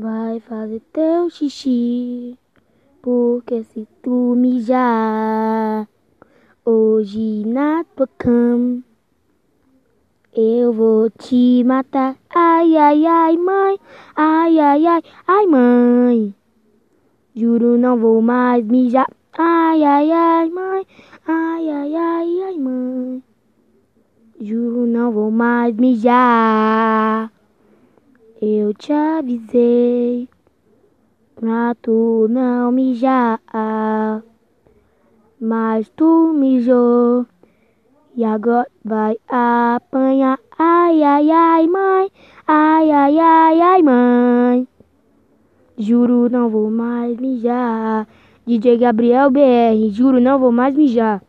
vai fazer teu xixi. Porque se tu mijar hoje na tua cama, eu vou te matar. Ai, ai, ai, mãe. Ai, ai, ai, ai, mãe. Juro, não vou mais mijar. Ai, ai, ai, mãe. Ai, ai, ai, ai, mãe. Juro, não vou mais mijar. Eu te avisei pra tu não mijar. Mas tu mijou e agora vai apanhar. Ai, ai, ai, mãe. Ai, ai, ai, ai, mãe. Juro, não vou mais mijar. DJ Gabriel BR, juro, não vou mais mijar.